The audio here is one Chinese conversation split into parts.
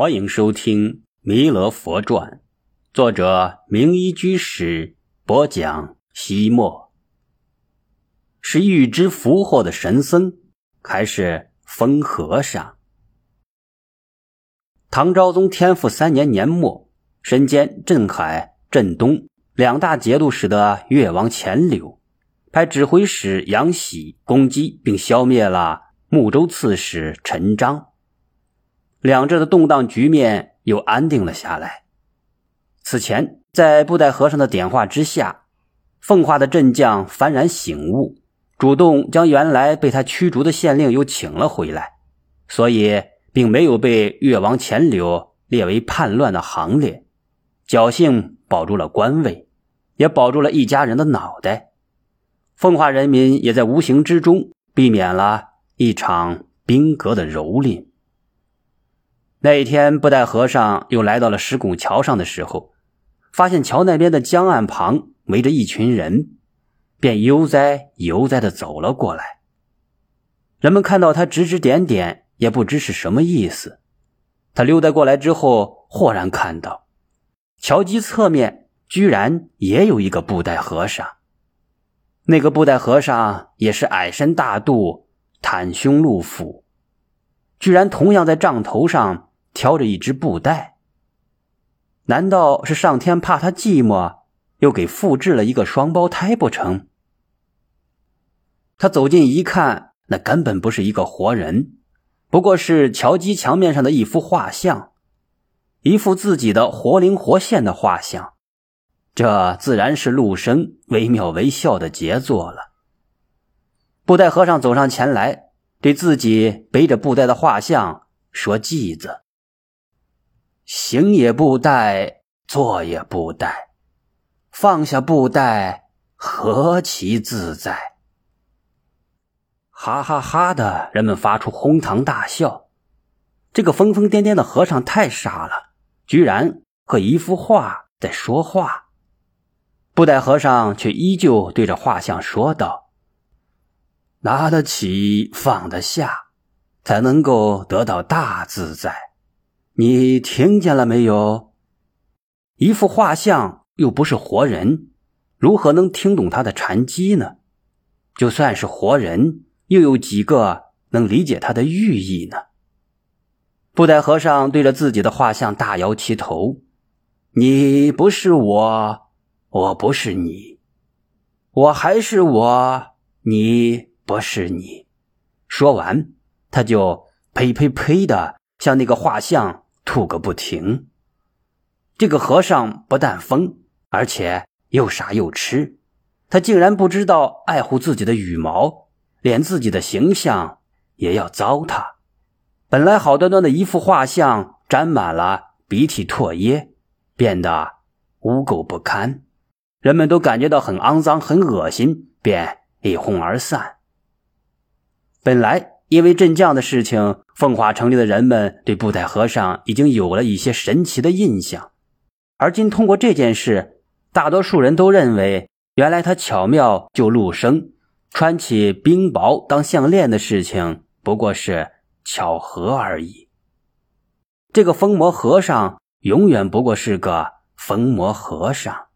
欢迎收听《弥勒佛传》，作者明一居士播讲。西莫是预知福祸的神僧，还是疯和尚？唐昭宗天复三年年末，身兼镇海、镇东两大节度使的越王钱柳，派指挥使杨喜攻击并消灭了睦州刺史陈章。两浙的动荡局面又安定了下来。此前，在布袋和尚的点化之下，奉化的镇将幡然醒悟，主动将原来被他驱逐的县令又请了回来，所以并没有被越王钱柳列为叛乱的行列，侥幸保住了官位，也保住了一家人的脑袋。奉化人民也在无形之中避免了一场兵革的蹂躏。那一天，布袋和尚又来到了石拱桥上的时候，发现桥那边的江岸旁围着一群人，便悠哉悠哉的走了过来。人们看到他指指点点，也不知是什么意思。他溜达过来之后，豁然看到，桥基侧面居然也有一个布袋和尚。那个布袋和尚也是矮身大肚、袒胸露腹，居然同样在帐头上。挑着一只布袋，难道是上天怕他寂寞，又给复制了一个双胞胎不成？他走近一看，那根本不是一个活人，不过是桥基墙面上的一幅画像，一幅自己的活灵活现的画像。这自然是陆生惟妙惟肖的杰作了。布袋和尚走上前来，对自己背着布袋的画像说：“偈子。”行也不带，坐也不带，放下布袋，何其自在！哈哈哈的，人们发出哄堂大笑。这个疯疯癫癫的和尚太傻了，居然和一幅画在说话。布袋和尚却依旧对着画像说道：“拿得起，放得下，才能够得到大自在。”你听见了没有？一幅画像又不是活人，如何能听懂他的禅机呢？就算是活人，又有几个能理解他的寓意呢？布袋和尚对着自己的画像大摇其头：“你不是我，我不是你，我还是我，你不是你。”说完，他就呸呸呸的向那个画像。吐个不停。这个和尚不但疯，而且又傻又痴。他竟然不知道爱护自己的羽毛，连自己的形象也要糟蹋。本来好端端的一幅画像，沾满了鼻涕唾液，变得污垢不堪。人们都感觉到很肮脏、很恶心，便一哄而散。本来。因为镇将的事情，奉化城里的人们对布袋和尚已经有了一些神奇的印象。而今通过这件事，大多数人都认为，原来他巧妙救陆生、穿起冰雹当项链的事情，不过是巧合而已。这个疯魔和尚永远不过是个疯魔和尚。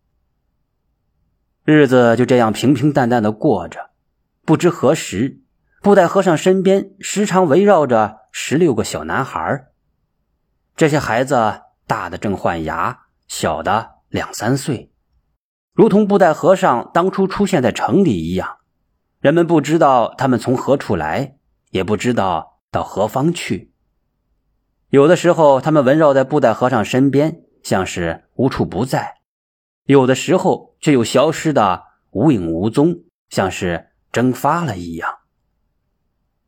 日子就这样平平淡淡的过着，不知何时。布袋和尚身边时常围绕着十六个小男孩，这些孩子大的正换牙，小的两三岁，如同布袋和尚当初出现在城里一样。人们不知道他们从何处来，也不知道到何方去。有的时候，他们围绕在布袋和尚身边，像是无处不在；有的时候，却又消失的无影无踪，像是蒸发了一样。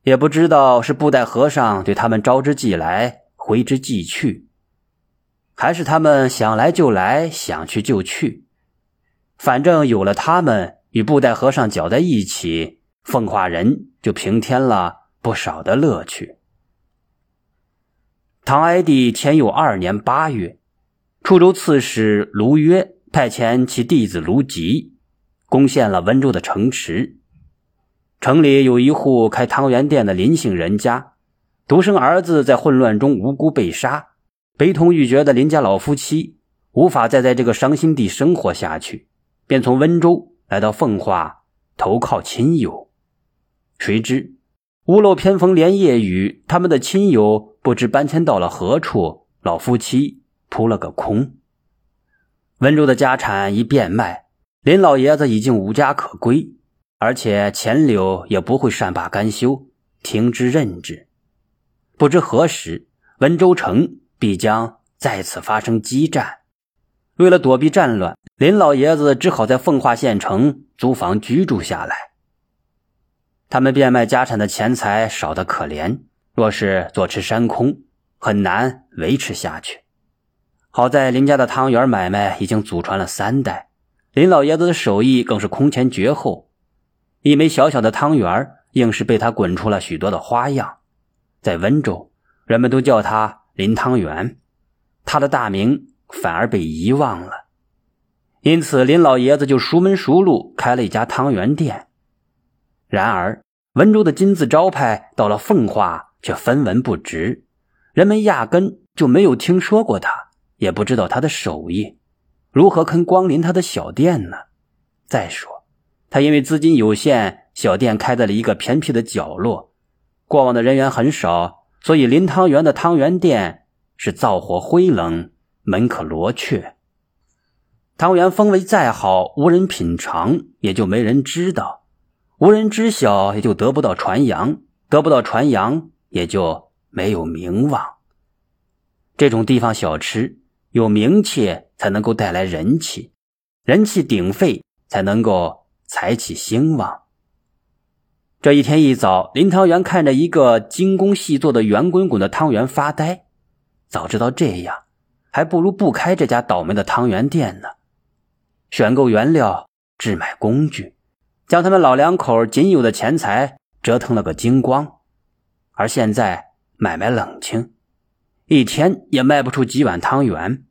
也不知道是布袋和尚对他们招之即来，挥之即去，还是他们想来就来，想去就去。反正有了他们与布袋和尚搅在一起，奉化人就平添了不少的乐趣。唐哀帝天佑二年八月，处州刺史卢约派遣其弟子卢吉，攻陷了温州的城池。城里有一户开汤圆店的林姓人家，独生儿子在混乱中无辜被杀，悲痛欲绝的林家老夫妻无法再在这个伤心地生活下去，便从温州来到奉化投靠亲友。谁知屋漏偏逢连夜雨，他们的亲友不知搬迁到了何处，老夫妻扑了个空。温州的家产一变卖，林老爷子已经无家可归，而且钱柳也不会善罢甘休，停之任之。不知何时，温州城必将再次发生激战。为了躲避战乱，林老爷子只好在奉化县城租房居住下来。他们变卖家产的钱财少得可怜，若是坐吃山空，很难维持下去。好在林家的汤圆买卖已经祖传了三代，林老爷子的手艺更是空前绝后。一枚小小的汤圆硬是被他滚出了许多的花样。在温州，人们都叫他林汤圆，他的大名反而被遗忘了。因此，林老爷子就熟门熟路开了一家汤圆店。然而，温州的金字招牌到了奉化却分文不值，人们压根就没有听说过他。也不知道他的手艺，如何肯光临他的小店呢？再说，他因为资金有限，小店开在了一个偏僻的角落，过往的人员很少，所以林汤圆的汤圆店是灶火灰冷，门可罗雀。汤圆风味再好，无人品尝，也就没人知道；无人知晓，也就得不到传扬；得不到传扬，也就没有名望。这种地方小吃。有名气才能够带来人气，人气鼎沸才能够财气兴旺。这一天一早，林汤圆看着一个精工细作的圆滚滚的汤圆发呆。早知道这样，还不如不开这家倒霉的汤圆店呢。选购原料，置买工具，将他们老两口仅有的钱财折腾了个精光。而现在买卖冷清，一天也卖不出几碗汤圆。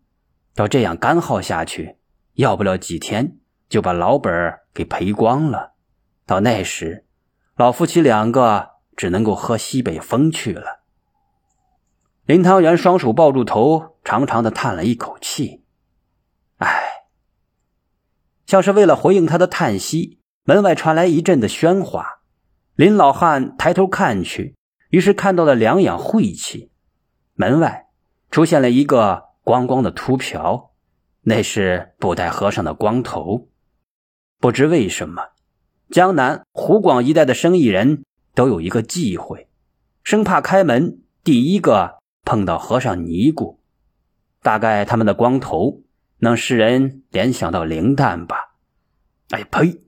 照这样干耗下去，要不了几天就把老本给赔光了。到那时，老夫妻两个只能够喝西北风去了。林汤圆双手抱住头，长长的叹了一口气：“唉。”像是为了回应他的叹息，门外传来一阵的喧哗。林老汉抬头看去，于是看到了两眼晦气。门外出现了一个。光光的秃瓢，那是布袋和尚的光头。不知为什么，江南湖广一带的生意人都有一个忌讳，生怕开门第一个碰到和尚尼姑。大概他们的光头能使人联想到灵蛋吧？哎呸！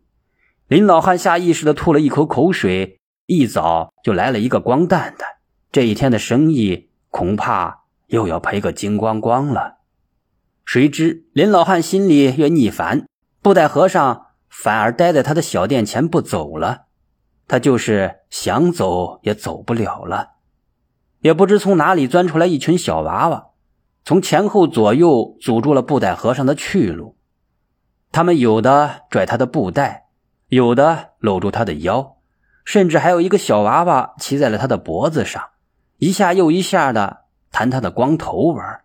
林老汉下意识的吐了一口口水。一早就来了一个光蛋蛋，这一天的生意恐怕……又要赔个精光光了，谁知林老汉心里越逆烦，布袋和尚反而待在他的小店前不走了。他就是想走也走不了了。也不知从哪里钻出来一群小娃娃，从前后左右阻住了布袋和尚的去路。他们有的拽他的布袋，有的搂住他的腰，甚至还有一个小娃娃骑在了他的脖子上，一下又一下的。弹他的光头玩，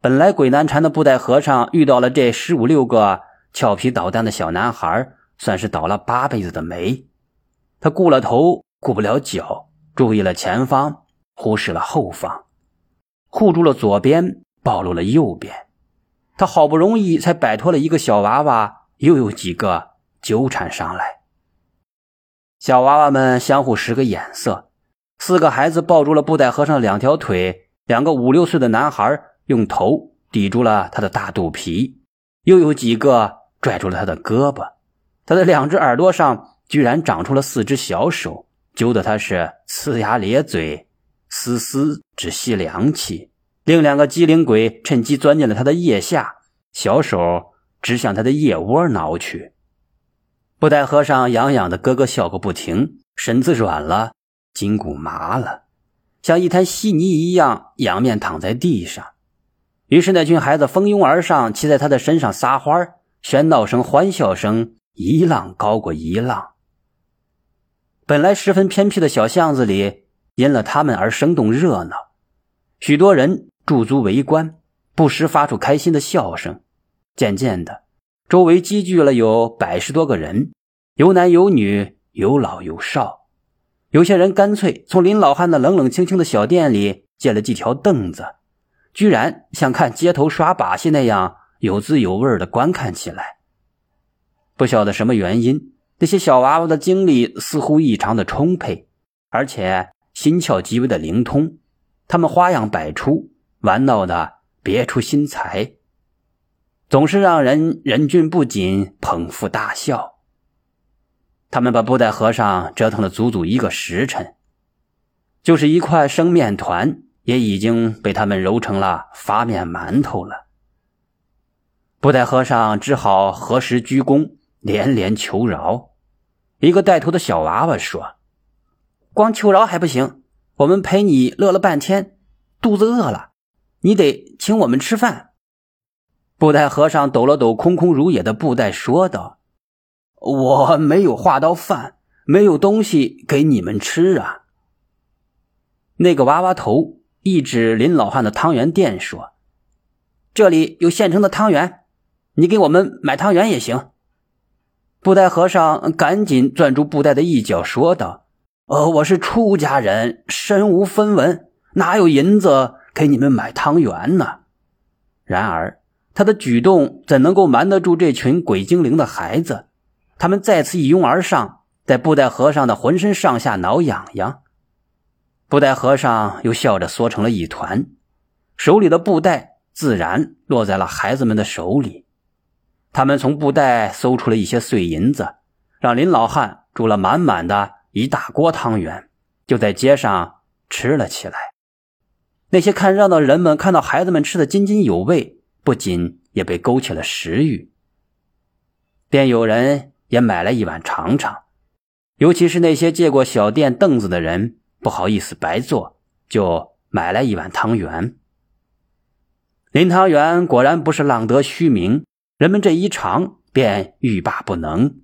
本来鬼难缠的布袋和尚遇到了这十五六个俏皮捣蛋的小男孩，算是倒了八辈子的霉。他顾了头，顾不了脚，注意了前方，忽视了后方，护住了左边，暴露了右边。他好不容易才摆脱了一个小娃娃，又有几个纠缠上来。小娃娃们相互使个眼色。四个孩子抱住了布袋和尚两条腿，两个五六岁的男孩用头抵住了他的大肚皮，又有几个拽住了他的胳膊。他的两只耳朵上居然长出了四只小手，揪得他是呲牙咧嘴，丝丝直吸凉气。另两个机灵鬼趁机钻进了他的腋下，小手直向他的腋窝挠去。布袋和尚痒痒的咯咯笑个不停，身子软了。筋骨麻了，像一滩稀泥一样仰面躺在地上。于是那群孩子蜂拥而上，骑在他的身上撒欢儿，喧闹声、欢笑声一浪高过一浪。本来十分偏僻的小巷子里，因了他们而生动热闹，许多人驻足围观，不时发出开心的笑声。渐渐的，周围积聚了有百十多个人，有男有女，有老有少。有些人干脆从林老汉那冷冷清清的小店里借了几条凳子，居然像看街头耍把戏那样有滋有味的观看起来。不晓得什么原因，那些小娃娃的精力似乎异常的充沛，而且心窍极为的灵通。他们花样百出，玩闹的别出心裁，总是让人忍俊不禁，捧腹大笑。他们把布袋和尚折腾了足足一个时辰，就是一块生面团也已经被他们揉成了发面馒头了。布袋和尚只好合十鞠躬，连连求饶。一个带头的小娃娃说：“光求饶还不行，我们陪你乐了半天，肚子饿了，你得请我们吃饭。”布袋和尚抖了抖空空如也的布袋，说道。我没有画到饭，没有东西给你们吃啊！那个娃娃头一指林老汉的汤圆店，说：“这里有现成的汤圆，你给我们买汤圆也行。”布袋和尚赶紧攥住布袋的一角，说道：“呃，我是出家人，身无分文，哪有银子给你们买汤圆呢？”然而，他的举动怎能够瞒得住这群鬼精灵的孩子？他们再次一拥而上，在布袋和尚的浑身上下挠痒痒。布袋和尚又笑着缩成了一团，手里的布袋自然落在了孩子们的手里。他们从布袋搜出了一些碎银子，让林老汉煮了满满的一大锅汤圆，就在街上吃了起来。那些看热闹的人们看到孩子们吃的津津有味，不仅也被勾起了食欲，便有人。也买了一碗尝尝，尤其是那些借过小店凳子的人，不好意思白坐，就买来一碗汤圆。林汤圆果然不是浪得虚名，人们这一尝便欲罢不能。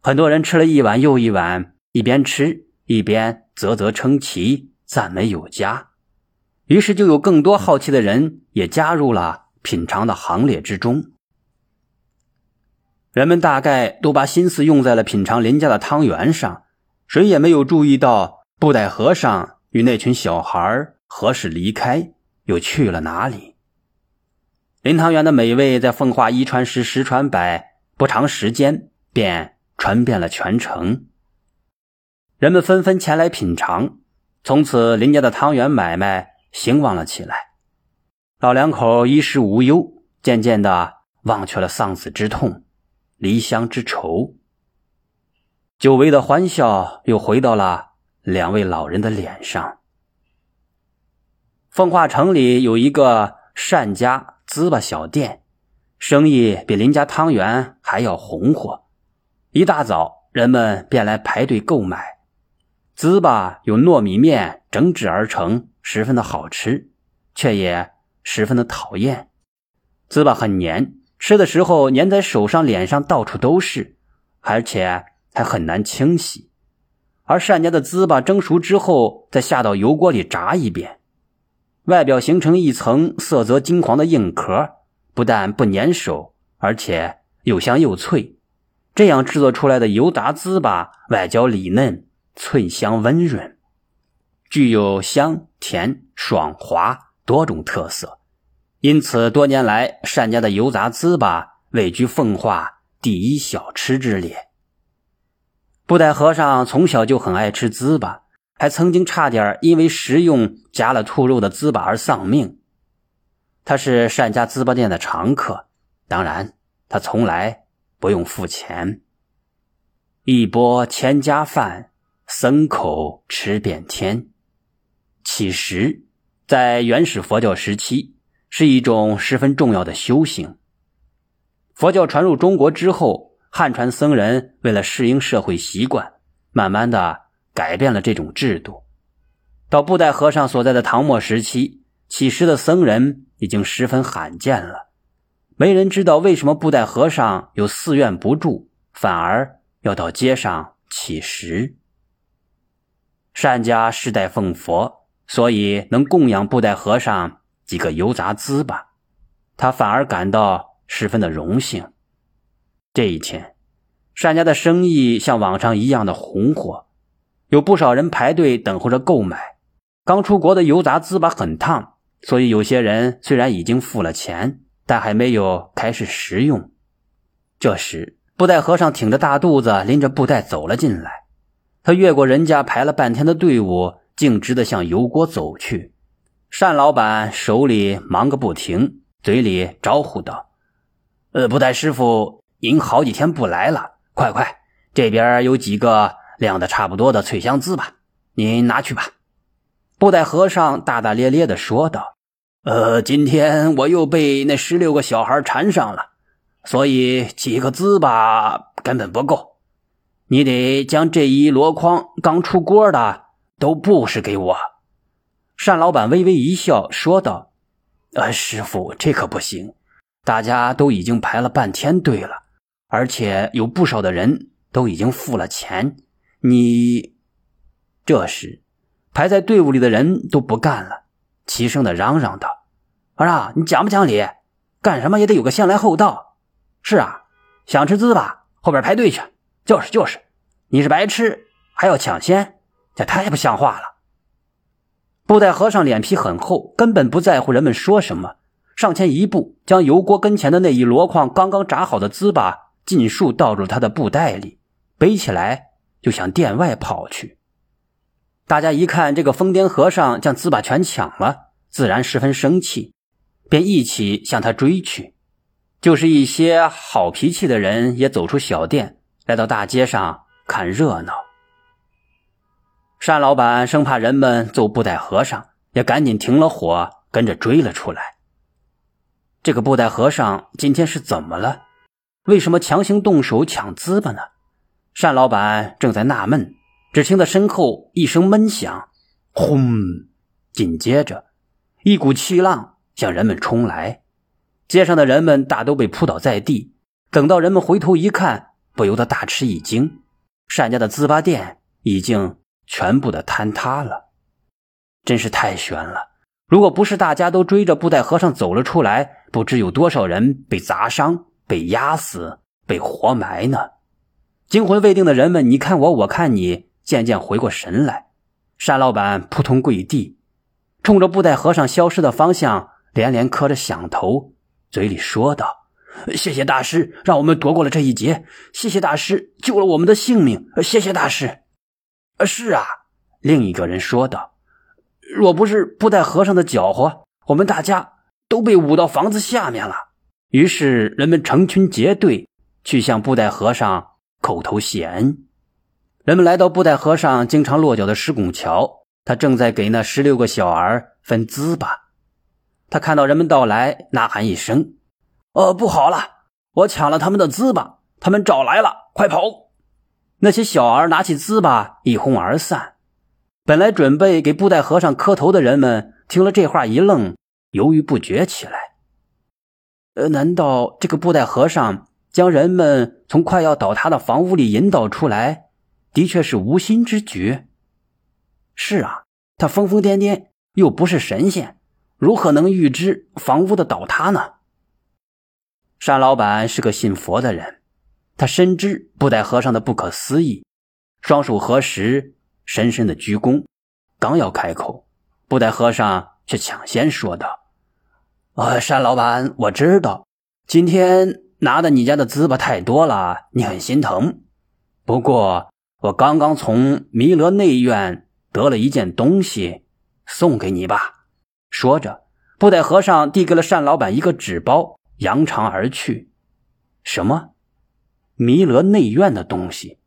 很多人吃了一碗又一碗，一边吃一边啧啧称奇，赞美有加。于是就有更多好奇的人也加入了品尝的行列之中。人们大概都把心思用在了品尝林家的汤圆上，谁也没有注意到布袋和尚与那群小孩何时离开，又去了哪里。林汤圆的美味在奉化一传十，十传百，不长时间便传遍了全城。人们纷纷前来品尝，从此林家的汤圆买卖兴旺了起来。老两口衣食无忧，渐渐的忘却了丧子之痛。离乡之愁，久违的欢笑又回到了两位老人的脸上。奉化城里有一个单家糍粑小店，生意比林家汤圆还要红火。一大早，人们便来排队购买。糍粑由糯米面蒸制而成，十分的好吃，却也十分的讨厌。糍粑很黏。吃的时候粘在手上、脸上，到处都是，而且还很难清洗。而单家的糍粑蒸熟之后，再下到油锅里炸一遍，外表形成一层色泽金黄的硬壳，不但不粘手，而且又香又脆。这样制作出来的油炸糍粑，外焦里嫩，脆香温润，具有香、甜、爽、滑多种特色。因此，多年来单家的油炸糍粑位居奉化第一小吃之列。布袋和尚从小就很爱吃糍粑，还曾经差点因为食用夹了兔肉的糍粑而丧命。他是单家糍粑店的常客，当然，他从来不用付钱。一钵千家饭，僧口吃遍天。其实，在原始佛教时期。是一种十分重要的修行。佛教传入中国之后，汉传僧人为了适应社会习惯，慢慢的改变了这种制度。到布袋和尚所在的唐末时期，乞食的僧人已经十分罕见了。没人知道为什么布袋和尚有寺院不住，反而要到街上乞食。单家世代奉佛，所以能供养布袋和尚。几个油杂糍粑，他反而感到十分的荣幸。这一天，单家的生意像往常一样的红火，有不少人排队等候着购买。刚出国的油炸糍粑很烫，所以有些人虽然已经付了钱，但还没有开始食用。这时，布袋和尚挺着大肚子，拎着布袋走了进来。他越过人家排了半天的队伍，径直的向油锅走去。单老板手里忙个不停，嘴里招呼道：“呃，布袋师傅。”您好几天不来了，快快，这边有几个晾的差不多的脆香滋吧，您拿去吧。”布袋和尚大大咧咧的说道，“呃，今天我又被那十六个小孩缠上了，所以几个糍粑根本不够，你得将这一箩筐刚出锅的都布施给我。”单老板微微一笑说道：“呃，师傅，这可不行，大家都已经排了半天队了。”而且有不少的人都已经付了钱，你这时排在队伍里的人都不干了，齐声的嚷嚷道：“儿啊，你讲不讲理？干什么也得有个先来后到。是啊，想吃糍粑，后边排队去。就是就是，你是白痴还要抢先，这太不像话了。”布袋和尚脸皮很厚，根本不在乎人们说什么，上前一步，将油锅跟前的那一箩筐刚刚炸好的糍粑。尽数倒入他的布袋里，背起来就向店外跑去。大家一看这个疯癫和尚将糍粑全抢了，自然十分生气，便一起向他追去。就是一些好脾气的人也走出小店，来到大街上看热闹。单老板生怕人们揍布袋和尚，也赶紧停了火，跟着追了出来。这个布袋和尚今天是怎么了？为什么强行动手抢糍粑呢？单老板正在纳闷，只听得身后一声闷响，轰！紧接着，一股气浪向人们冲来，街上的人们大都被扑倒在地。等到人们回头一看，不由得大吃一惊：单家的糍粑店已经全部的坍塌了。真是太悬了！如果不是大家都追着布袋和尚走了出来，不知有多少人被砸伤。被压死，被活埋呢！惊魂未定的人们，你看我，我看你，渐渐回过神来。单老板扑通跪地，冲着布袋和尚消失的方向连连磕着响头，嘴里说道：“谢谢大师，让我们躲过了这一劫。谢谢大师，救了我们的性命。谢谢大师。”“是啊。”另一个人说道，“若不是布袋和尚的搅和，我们大家都被捂到房子下面了。”于是人们成群结队去向布袋和尚口头谢恩。人们来到布袋和尚经常落脚的石拱桥，他正在给那十六个小儿分糍粑。他看到人们到来，呐喊一声：“呃，不好了！我抢了他们的糍粑，他们找来了，快跑！”那些小儿拿起糍粑一哄而散。本来准备给布袋和尚磕头的人们听了这话一愣，犹豫不决起来。呃，难道这个布袋和尚将人们从快要倒塌的房屋里引导出来，的确是无心之举？是啊，他疯疯癫癫，又不是神仙，如何能预知房屋的倒塌呢？单老板是个信佛的人，他深知布袋和尚的不可思议，双手合十，深深的鞠躬，刚要开口，布袋和尚却抢先说道。呃，单老板，我知道今天拿的你家的糍粑太多了，你很心疼。不过我刚刚从弥勒内院得了一件东西，送给你吧。说着，布袋和尚递给了单老板一个纸包，扬长而去。什么？弥勒内院的东西？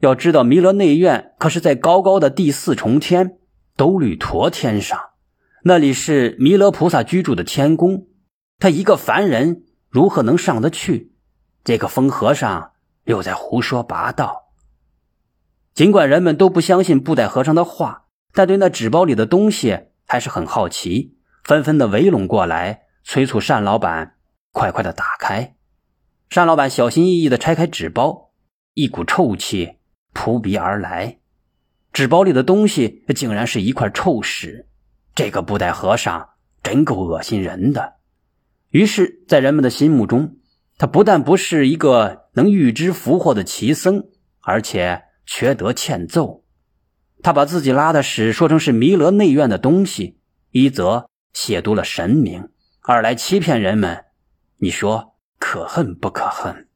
要知道，弥勒内院可是在高高的第四重天兜率陀天上。那里是弥勒菩萨居住的天宫，他一个凡人如何能上得去？这个疯和尚又在胡说八道。尽管人们都不相信布袋和尚的话，但对那纸包里的东西还是很好奇，纷纷的围拢过来，催促单老板快快的打开。单老板小心翼翼的拆开纸包，一股臭气扑鼻而来，纸包里的东西竟然是一块臭屎。这个布袋和尚真够恶心人的。于是，在人们的心目中，他不但不是一个能预知福祸的奇僧，而且缺德欠揍。他把自己拉的屎说成是弥勒内院的东西，一则亵渎了神明，二来欺骗人们。你说可恨不可恨？